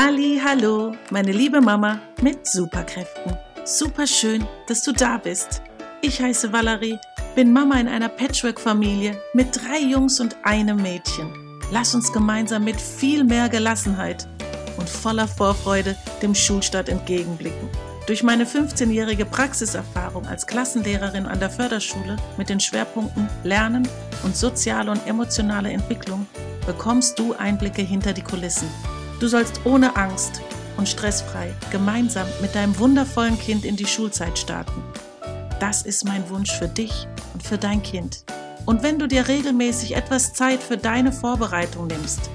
Halli, hallo, meine liebe Mama mit Superkräften. Super schön, dass du da bist. Ich heiße Valerie, bin Mama in einer Patchwork-Familie mit drei Jungs und einem Mädchen. Lass uns gemeinsam mit viel mehr Gelassenheit und voller Vorfreude dem Schulstart entgegenblicken. Durch meine 15-jährige Praxiserfahrung als Klassenlehrerin an der Förderschule mit den Schwerpunkten Lernen und soziale und emotionale Entwicklung bekommst du Einblicke hinter die Kulissen Du sollst ohne Angst und stressfrei gemeinsam mit deinem wundervollen Kind in die Schulzeit starten. Das ist mein Wunsch für dich und für dein Kind. Und wenn du dir regelmäßig etwas Zeit für deine Vorbereitung nimmst,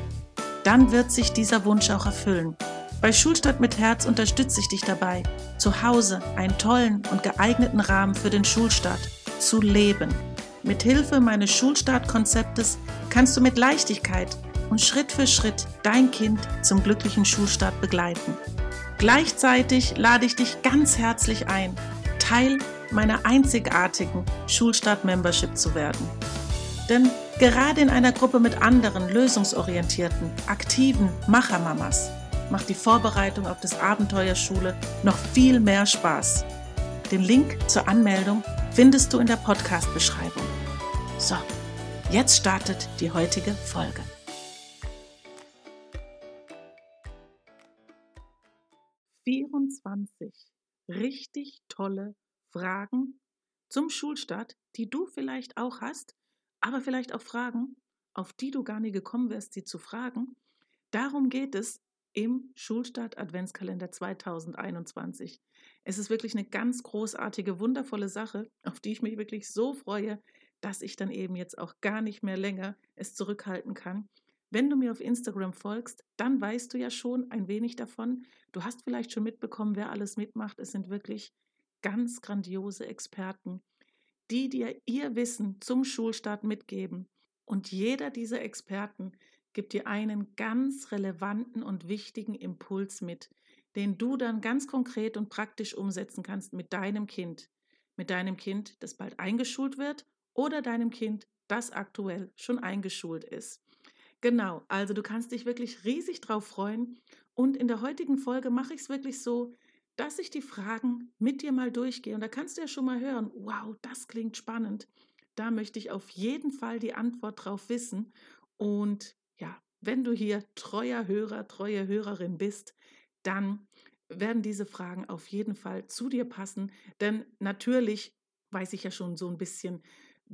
dann wird sich dieser Wunsch auch erfüllen. Bei Schulstadt mit Herz unterstütze ich dich dabei, zu Hause einen tollen und geeigneten Rahmen für den Schulstart zu leben. Mit Hilfe meines Schulstartkonzeptes kannst du mit Leichtigkeit und Schritt für Schritt dein Kind zum glücklichen Schulstart begleiten. Gleichzeitig lade ich dich ganz herzlich ein, Teil meiner einzigartigen Schulstart-Membership zu werden. Denn gerade in einer Gruppe mit anderen lösungsorientierten, aktiven Machermamas macht die Vorbereitung auf das Abenteuerschule noch viel mehr Spaß. Den Link zur Anmeldung findest du in der Podcast-Beschreibung. So, jetzt startet die heutige Folge. 24 richtig tolle Fragen zum Schulstart, die du vielleicht auch hast, aber vielleicht auch Fragen, auf die du gar nie gekommen wärst, sie zu fragen. Darum geht es im Schulstart Adventskalender 2021. Es ist wirklich eine ganz großartige, wundervolle Sache, auf die ich mich wirklich so freue, dass ich dann eben jetzt auch gar nicht mehr länger es zurückhalten kann wenn du mir auf Instagram folgst, dann weißt du ja schon ein wenig davon. Du hast vielleicht schon mitbekommen, wer alles mitmacht. Es sind wirklich ganz grandiose Experten, die dir ihr Wissen zum Schulstart mitgeben. Und jeder dieser Experten gibt dir einen ganz relevanten und wichtigen Impuls mit, den du dann ganz konkret und praktisch umsetzen kannst mit deinem Kind. Mit deinem Kind, das bald eingeschult wird oder deinem Kind, das aktuell schon eingeschult ist. Genau, also du kannst dich wirklich riesig drauf freuen. Und in der heutigen Folge mache ich es wirklich so, dass ich die Fragen mit dir mal durchgehe. Und da kannst du ja schon mal hören, wow, das klingt spannend. Da möchte ich auf jeden Fall die Antwort drauf wissen. Und ja, wenn du hier treuer Hörer, treue Hörerin bist, dann werden diese Fragen auf jeden Fall zu dir passen. Denn natürlich weiß ich ja schon so ein bisschen,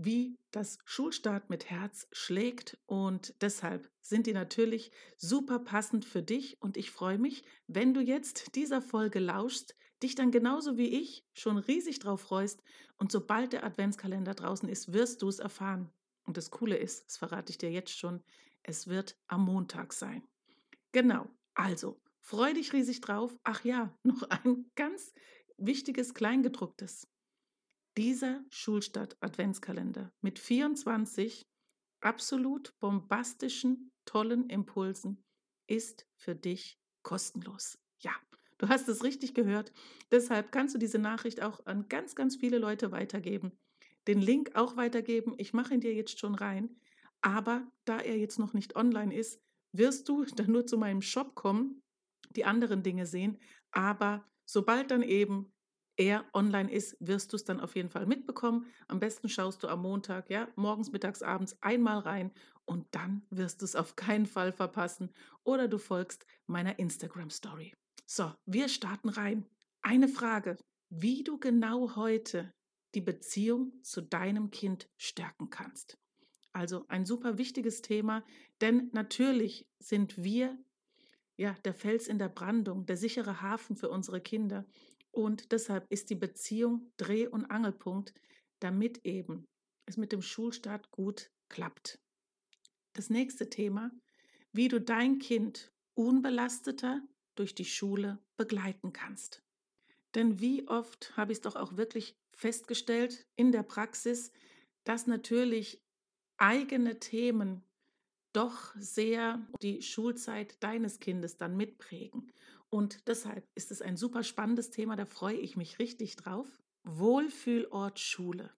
wie das Schulstart mit Herz schlägt und deshalb sind die natürlich super passend für dich und ich freue mich, wenn du jetzt dieser Folge lauschst, dich dann genauso wie ich schon riesig drauf freust und sobald der Adventskalender draußen ist, wirst du es erfahren. Und das Coole ist, das verrate ich dir jetzt schon, es wird am Montag sein. Genau, also freu dich riesig drauf. Ach ja, noch ein ganz wichtiges Kleingedrucktes. Dieser Schulstart-Adventskalender mit 24 absolut bombastischen, tollen Impulsen ist für dich kostenlos. Ja, du hast es richtig gehört. Deshalb kannst du diese Nachricht auch an ganz, ganz viele Leute weitergeben. Den Link auch weitergeben. Ich mache ihn dir jetzt schon rein. Aber da er jetzt noch nicht online ist, wirst du dann nur zu meinem Shop kommen, die anderen Dinge sehen. Aber sobald dann eben er online ist, wirst du es dann auf jeden Fall mitbekommen. Am besten schaust du am Montag, ja, morgens, mittags, abends einmal rein und dann wirst du es auf keinen Fall verpassen oder du folgst meiner Instagram Story. So, wir starten rein. Eine Frage, wie du genau heute die Beziehung zu deinem Kind stärken kannst. Also ein super wichtiges Thema, denn natürlich sind wir ja der Fels in der Brandung, der sichere Hafen für unsere Kinder. Und deshalb ist die Beziehung Dreh- und Angelpunkt, damit eben es mit dem Schulstart gut klappt. Das nächste Thema, wie du dein Kind unbelasteter durch die Schule begleiten kannst. Denn wie oft habe ich es doch auch wirklich festgestellt in der Praxis, dass natürlich eigene Themen doch sehr die Schulzeit deines Kindes dann mitprägen. Und deshalb ist es ein super spannendes Thema, da freue ich mich richtig drauf. Wohlfühlort Schule.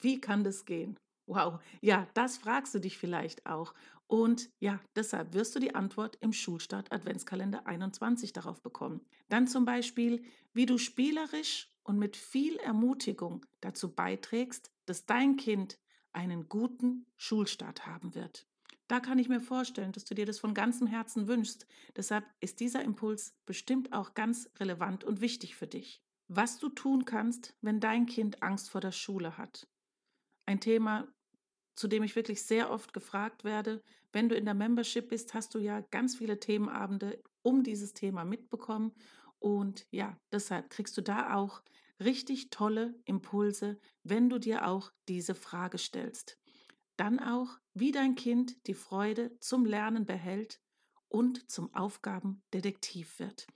Wie kann das gehen? Wow, ja, das fragst du dich vielleicht auch. Und ja, deshalb wirst du die Antwort im Schulstart Adventskalender 21 darauf bekommen. Dann zum Beispiel, wie du spielerisch und mit viel Ermutigung dazu beiträgst, dass dein Kind einen guten Schulstart haben wird. Da kann ich mir vorstellen, dass du dir das von ganzem Herzen wünschst. Deshalb ist dieser Impuls bestimmt auch ganz relevant und wichtig für dich. Was du tun kannst, wenn dein Kind Angst vor der Schule hat. Ein Thema, zu dem ich wirklich sehr oft gefragt werde. Wenn du in der Membership bist, hast du ja ganz viele Themenabende um dieses Thema mitbekommen. Und ja, deshalb kriegst du da auch richtig tolle Impulse, wenn du dir auch diese Frage stellst. Dann auch, wie dein Kind die Freude zum Lernen behält und zum Aufgabendetektiv wird.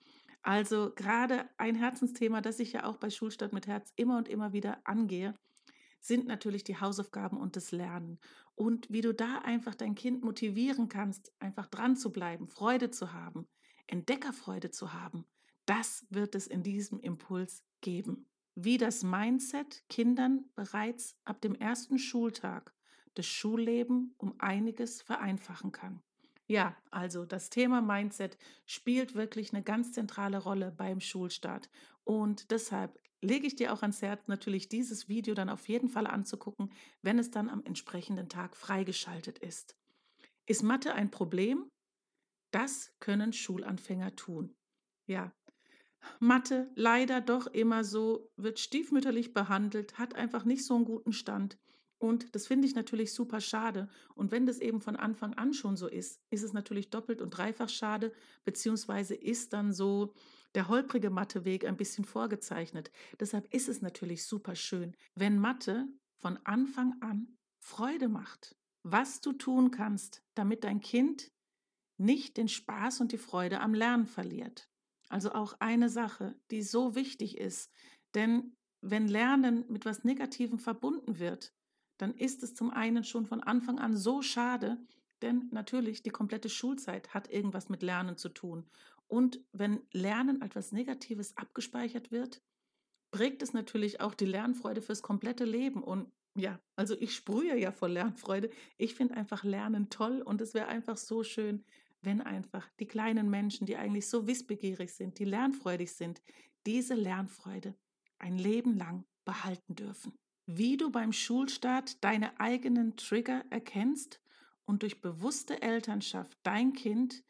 Also gerade ein Herzensthema, das ich ja auch bei Schulstadt mit Herz immer und immer wieder angehe, sind natürlich die Hausaufgaben und das Lernen. Und wie du da einfach dein Kind motivieren kannst, einfach dran zu bleiben, Freude zu haben, Entdeckerfreude zu haben, das wird es in diesem Impuls geben. Wie das Mindset Kindern bereits ab dem ersten Schultag das Schulleben um einiges vereinfachen kann. Ja, also das Thema Mindset spielt wirklich eine ganz zentrale Rolle beim Schulstart. Und deshalb lege ich dir auch ans Herz, natürlich dieses Video dann auf jeden Fall anzugucken, wenn es dann am entsprechenden Tag freigeschaltet ist. Ist Mathe ein Problem? Das können Schulanfänger tun. Ja, Mathe leider doch immer so, wird stiefmütterlich behandelt, hat einfach nicht so einen guten Stand. Und das finde ich natürlich super schade. Und wenn das eben von Anfang an schon so ist, ist es natürlich doppelt und dreifach schade, beziehungsweise ist dann so der holprige Matheweg ein bisschen vorgezeichnet. Deshalb ist es natürlich super schön, wenn Mathe von Anfang an Freude macht. Was du tun kannst, damit dein Kind nicht den Spaß und die Freude am Lernen verliert. Also auch eine Sache, die so wichtig ist. Denn wenn Lernen mit was Negativem verbunden wird, dann ist es zum einen schon von Anfang an so schade, denn natürlich die komplette Schulzeit hat irgendwas mit Lernen zu tun. Und wenn Lernen etwas Negatives abgespeichert wird, prägt es natürlich auch die Lernfreude fürs komplette Leben. Und ja, also ich sprühe ja vor Lernfreude. Ich finde einfach Lernen toll und es wäre einfach so schön, wenn einfach die kleinen Menschen, die eigentlich so wissbegierig sind, die lernfreudig sind, diese Lernfreude ein Leben lang behalten dürfen wie du beim Schulstart deine eigenen Trigger erkennst und durch bewusste Elternschaft dein Kind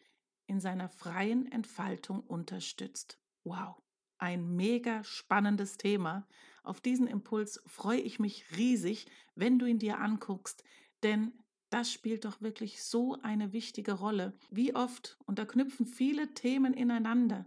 in seiner freien Entfaltung unterstützt. Wow, ein mega spannendes Thema. Auf diesen Impuls freue ich mich riesig, wenn du ihn dir anguckst, denn das spielt doch wirklich so eine wichtige Rolle. Wie oft, und da knüpfen viele Themen ineinander,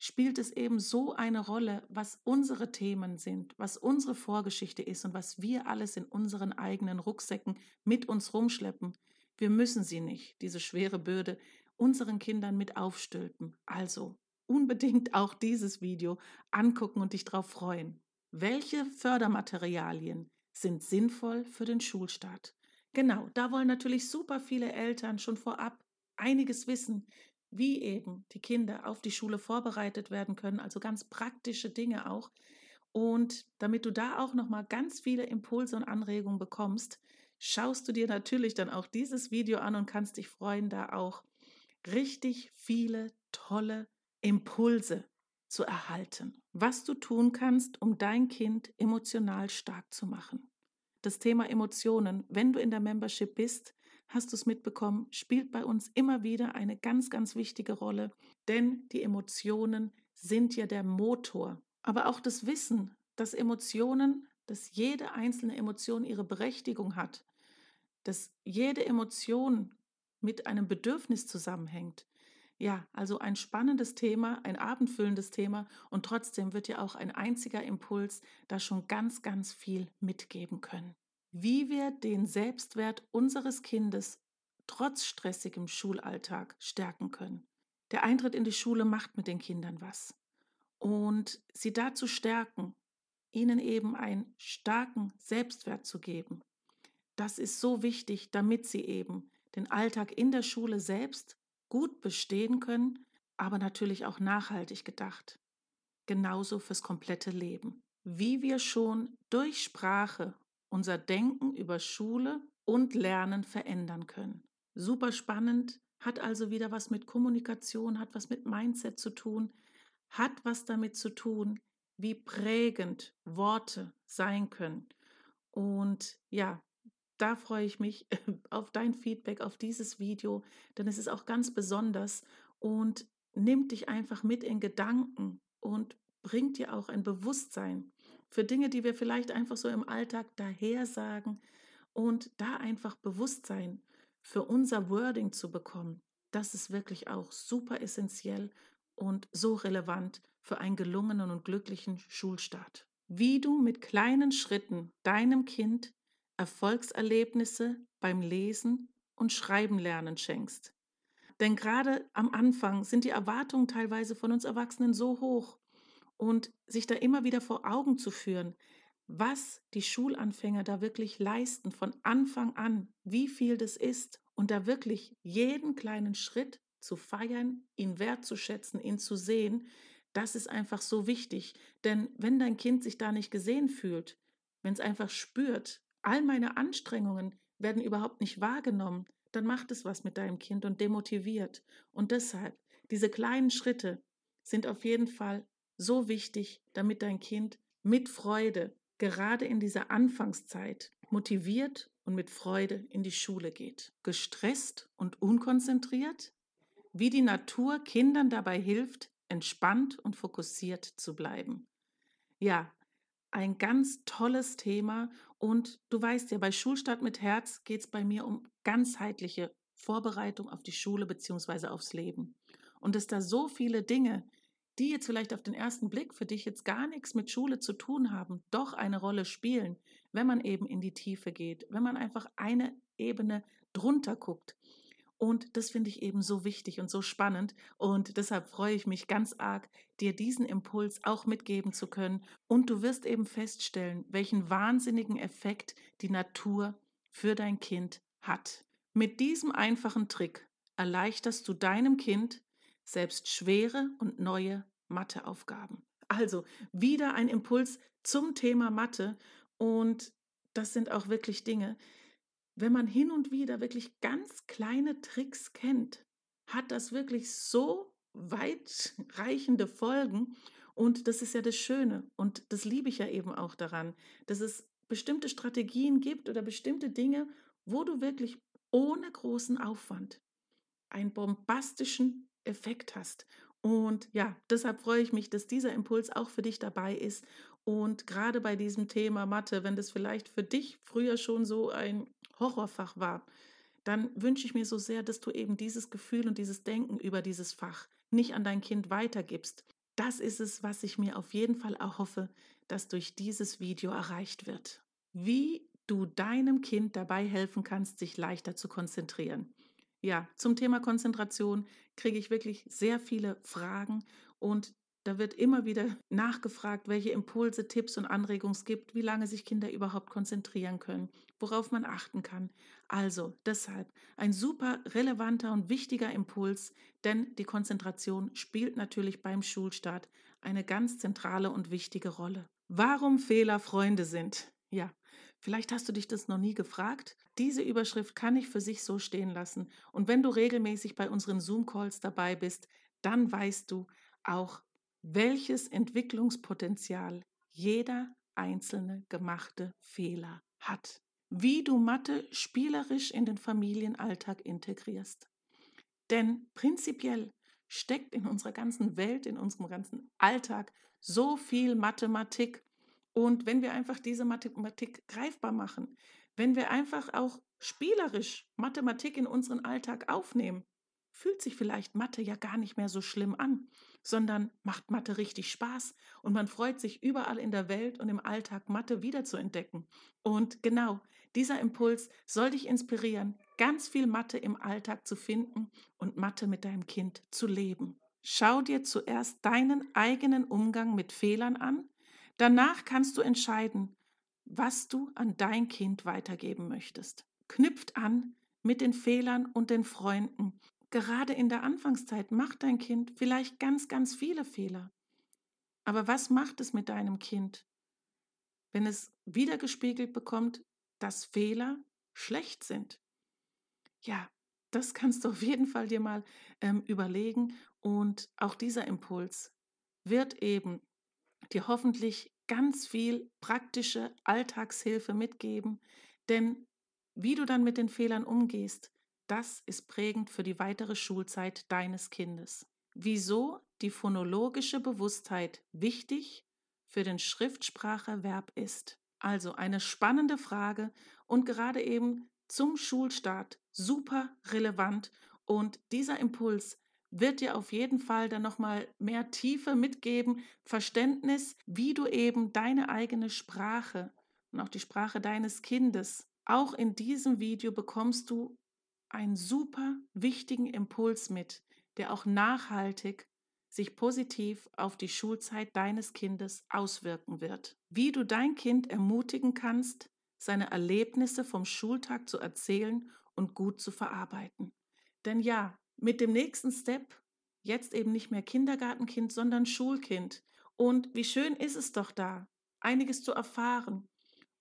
spielt es eben so eine Rolle, was unsere Themen sind, was unsere Vorgeschichte ist und was wir alles in unseren eigenen Rucksäcken mit uns rumschleppen. Wir müssen sie nicht, diese schwere Bürde, unseren Kindern mit aufstülpen. Also unbedingt auch dieses Video angucken und dich darauf freuen. Welche Fördermaterialien sind sinnvoll für den Schulstart? Genau, da wollen natürlich super viele Eltern schon vorab einiges wissen wie eben die Kinder auf die Schule vorbereitet werden können, also ganz praktische Dinge auch. Und damit du da auch noch mal ganz viele Impulse und Anregungen bekommst, schaust du dir natürlich dann auch dieses Video an und kannst dich freuen, da auch richtig viele tolle Impulse zu erhalten. Was du tun kannst, um dein Kind emotional stark zu machen. Das Thema Emotionen, wenn du in der Membership bist, hast du es mitbekommen, spielt bei uns immer wieder eine ganz, ganz wichtige Rolle, denn die Emotionen sind ja der Motor. Aber auch das Wissen, dass Emotionen, dass jede einzelne Emotion ihre Berechtigung hat, dass jede Emotion mit einem Bedürfnis zusammenhängt. Ja, also ein spannendes Thema, ein abendfüllendes Thema und trotzdem wird ja auch ein einziger Impuls da schon ganz, ganz viel mitgeben können wie wir den Selbstwert unseres Kindes trotz stressigem Schulalltag stärken können. Der Eintritt in die Schule macht mit den Kindern was. Und sie dazu stärken, ihnen eben einen starken Selbstwert zu geben, das ist so wichtig, damit sie eben den Alltag in der Schule selbst gut bestehen können, aber natürlich auch nachhaltig gedacht. Genauso fürs komplette Leben. Wie wir schon durch Sprache unser Denken über Schule und Lernen verändern können. super spannend, hat also wieder was mit Kommunikation, hat was mit Mindset zu tun, hat was damit zu tun, wie prägend Worte sein können. Und ja, da freue ich mich auf dein Feedback auf dieses Video, denn es ist auch ganz besonders und nimmt dich einfach mit in Gedanken und bringt dir auch ein Bewusstsein für Dinge, die wir vielleicht einfach so im Alltag daher sagen und da einfach Bewusstsein für unser Wording zu bekommen. Das ist wirklich auch super essentiell und so relevant für einen gelungenen und glücklichen Schulstart. Wie du mit kleinen Schritten deinem Kind Erfolgserlebnisse beim Lesen und Schreiben lernen schenkst. Denn gerade am Anfang sind die Erwartungen teilweise von uns Erwachsenen so hoch und sich da immer wieder vor Augen zu führen, was die Schulanfänger da wirklich leisten von Anfang an, wie viel das ist und da wirklich jeden kleinen Schritt zu feiern, ihn wertzuschätzen, ihn zu sehen, das ist einfach so wichtig. Denn wenn dein Kind sich da nicht gesehen fühlt, wenn es einfach spürt, all meine Anstrengungen werden überhaupt nicht wahrgenommen, dann macht es was mit deinem Kind und demotiviert. Und deshalb, diese kleinen Schritte sind auf jeden Fall so wichtig, damit dein Kind mit Freude, gerade in dieser Anfangszeit, motiviert und mit Freude in die Schule geht. Gestresst und unkonzentriert? Wie die Natur Kindern dabei hilft, entspannt und fokussiert zu bleiben. Ja, ein ganz tolles Thema. Und du weißt ja, bei Schulstart mit Herz geht es bei mir um ganzheitliche Vorbereitung auf die Schule bzw. aufs Leben. Und es da so viele Dinge, die jetzt vielleicht auf den ersten Blick für dich jetzt gar nichts mit Schule zu tun haben, doch eine Rolle spielen, wenn man eben in die Tiefe geht, wenn man einfach eine Ebene drunter guckt. Und das finde ich eben so wichtig und so spannend. Und deshalb freue ich mich ganz arg, dir diesen Impuls auch mitgeben zu können. Und du wirst eben feststellen, welchen wahnsinnigen Effekt die Natur für dein Kind hat. Mit diesem einfachen Trick erleichterst du deinem Kind selbst schwere und neue Matheaufgaben. Also wieder ein Impuls zum Thema Mathe. Und das sind auch wirklich Dinge, wenn man hin und wieder wirklich ganz kleine Tricks kennt, hat das wirklich so weitreichende Folgen. Und das ist ja das Schöne. Und das liebe ich ja eben auch daran, dass es bestimmte Strategien gibt oder bestimmte Dinge, wo du wirklich ohne großen Aufwand einen bombastischen Effekt hast. Und ja, deshalb freue ich mich, dass dieser Impuls auch für dich dabei ist. Und gerade bei diesem Thema Mathe, wenn das vielleicht für dich früher schon so ein Horrorfach war, dann wünsche ich mir so sehr, dass du eben dieses Gefühl und dieses Denken über dieses Fach nicht an dein Kind weitergibst. Das ist es, was ich mir auf jeden Fall erhoffe, dass durch dieses Video erreicht wird. Wie du deinem Kind dabei helfen kannst, sich leichter zu konzentrieren. Ja, zum Thema Konzentration kriege ich wirklich sehr viele Fragen und da wird immer wieder nachgefragt, welche Impulse, Tipps und Anregungen es gibt, wie lange sich Kinder überhaupt konzentrieren können, worauf man achten kann. Also deshalb ein super relevanter und wichtiger Impuls, denn die Konzentration spielt natürlich beim Schulstart eine ganz zentrale und wichtige Rolle. Warum Fehler Freunde sind? Ja, vielleicht hast du dich das noch nie gefragt. Diese Überschrift kann ich für sich so stehen lassen. Und wenn du regelmäßig bei unseren Zoom-Calls dabei bist, dann weißt du auch, welches Entwicklungspotenzial jeder einzelne gemachte Fehler hat. Wie du Mathe spielerisch in den Familienalltag integrierst. Denn prinzipiell steckt in unserer ganzen Welt, in unserem ganzen Alltag so viel Mathematik. Und wenn wir einfach diese Mathematik greifbar machen, wenn wir einfach auch spielerisch Mathematik in unseren Alltag aufnehmen, fühlt sich vielleicht Mathe ja gar nicht mehr so schlimm an, sondern macht Mathe richtig Spaß und man freut sich überall in der Welt und im Alltag Mathe wiederzuentdecken. Und genau, dieser Impuls soll dich inspirieren, ganz viel Mathe im Alltag zu finden und Mathe mit deinem Kind zu leben. Schau dir zuerst deinen eigenen Umgang mit Fehlern an. Danach kannst du entscheiden, was du an dein Kind weitergeben möchtest. Knüpft an mit den Fehlern und den Freunden Gerade in der Anfangszeit macht dein Kind vielleicht ganz, ganz viele Fehler. Aber was macht es mit deinem Kind, wenn es wiedergespiegelt bekommt, dass Fehler schlecht sind? Ja, das kannst du auf jeden Fall dir mal ähm, überlegen. Und auch dieser Impuls wird eben dir hoffentlich ganz viel praktische Alltagshilfe mitgeben. Denn wie du dann mit den Fehlern umgehst, das ist prägend für die weitere Schulzeit deines Kindes. Wieso die phonologische Bewusstheit wichtig für den Schriftspracherwerb ist. Also eine spannende Frage und gerade eben zum Schulstart super relevant und dieser Impuls wird dir auf jeden Fall dann nochmal mehr Tiefe mitgeben, Verständnis, wie du eben deine eigene Sprache und auch die Sprache deines Kindes, auch in diesem Video bekommst du einen super wichtigen Impuls mit, der auch nachhaltig sich positiv auf die Schulzeit deines Kindes auswirken wird. Wie du dein Kind ermutigen kannst, seine Erlebnisse vom Schultag zu erzählen und gut zu verarbeiten. Denn ja, mit dem nächsten Step, jetzt eben nicht mehr Kindergartenkind, sondern Schulkind. Und wie schön ist es doch da, einiges zu erfahren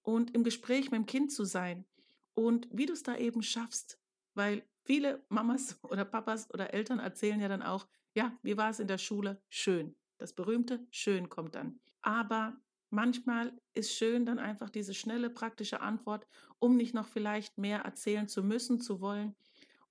und im Gespräch mit dem Kind zu sein. Und wie du es da eben schaffst, weil viele Mamas oder Papas oder Eltern erzählen ja dann auch, ja, wie war es in der Schule? Schön. Das berühmte Schön kommt dann. Aber manchmal ist schön dann einfach diese schnelle, praktische Antwort, um nicht noch vielleicht mehr erzählen zu müssen, zu wollen.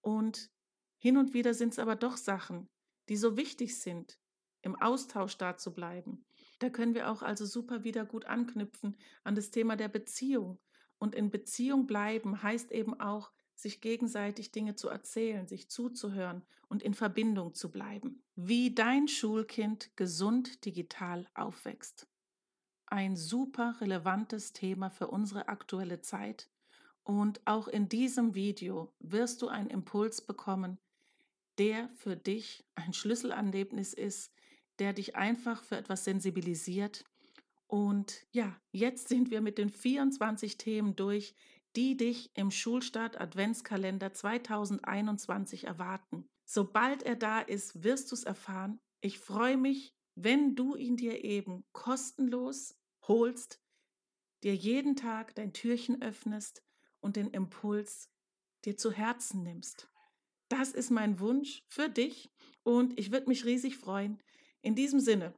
Und hin und wieder sind es aber doch Sachen, die so wichtig sind, im Austausch da zu bleiben. Da können wir auch also super wieder gut anknüpfen an das Thema der Beziehung. Und in Beziehung bleiben heißt eben auch, sich gegenseitig Dinge zu erzählen, sich zuzuhören und in Verbindung zu bleiben. Wie dein Schulkind gesund digital aufwächst. Ein super relevantes Thema für unsere aktuelle Zeit. Und auch in diesem Video wirst du einen Impuls bekommen, der für dich ein Schlüsselerlebnis ist, der dich einfach für etwas sensibilisiert. Und ja, jetzt sind wir mit den 24 Themen durch, die dich im Schulstart Adventskalender 2021 erwarten. Sobald er da ist, wirst du es erfahren. Ich freue mich, wenn du ihn dir eben kostenlos holst, dir jeden Tag dein Türchen öffnest und den Impuls dir zu Herzen nimmst. Das ist mein Wunsch für dich und ich würde mich riesig freuen. In diesem Sinne,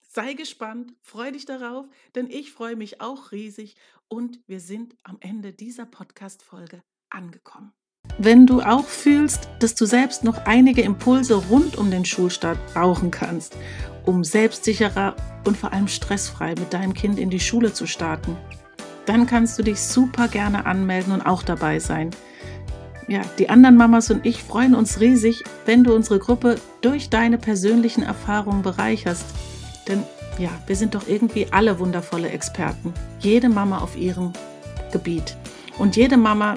sei gespannt, freu dich darauf, denn ich freue mich auch riesig und wir sind am Ende dieser Podcast-Folge angekommen. Wenn du auch fühlst, dass du selbst noch einige Impulse rund um den Schulstart brauchen kannst, um selbstsicherer und vor allem stressfrei mit deinem Kind in die Schule zu starten, dann kannst du dich super gerne anmelden und auch dabei sein. Ja, die anderen Mamas und ich freuen uns riesig, wenn du unsere Gruppe durch deine persönlichen Erfahrungen bereicherst. Denn ja, wir sind doch irgendwie alle wundervolle Experten. Jede Mama auf ihrem Gebiet. Und jede Mama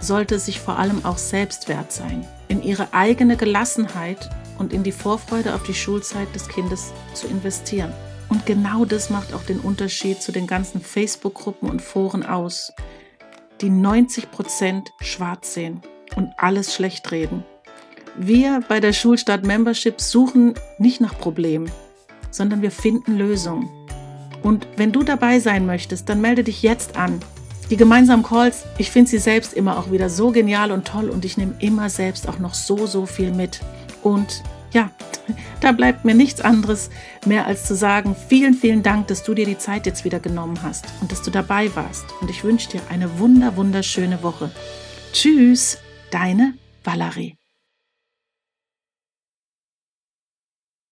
sollte sich vor allem auch selbst wert sein, in ihre eigene Gelassenheit und in die Vorfreude auf die Schulzeit des Kindes zu investieren. Und genau das macht auch den Unterschied zu den ganzen Facebook-Gruppen und Foren aus, die 90 Prozent schwarz sehen und alles schlecht reden. Wir bei der Schulstadt Membership suchen nicht nach Problemen, sondern wir finden Lösungen. Und wenn du dabei sein möchtest, dann melde dich jetzt an. Die gemeinsamen Calls, ich finde sie selbst immer auch wieder so genial und toll und ich nehme immer selbst auch noch so, so viel mit. Und ja, da bleibt mir nichts anderes mehr als zu sagen, vielen, vielen Dank, dass du dir die Zeit jetzt wieder genommen hast und dass du dabei warst. Und ich wünsche dir eine wunder, wunderschöne Woche. Tschüss, deine Valerie.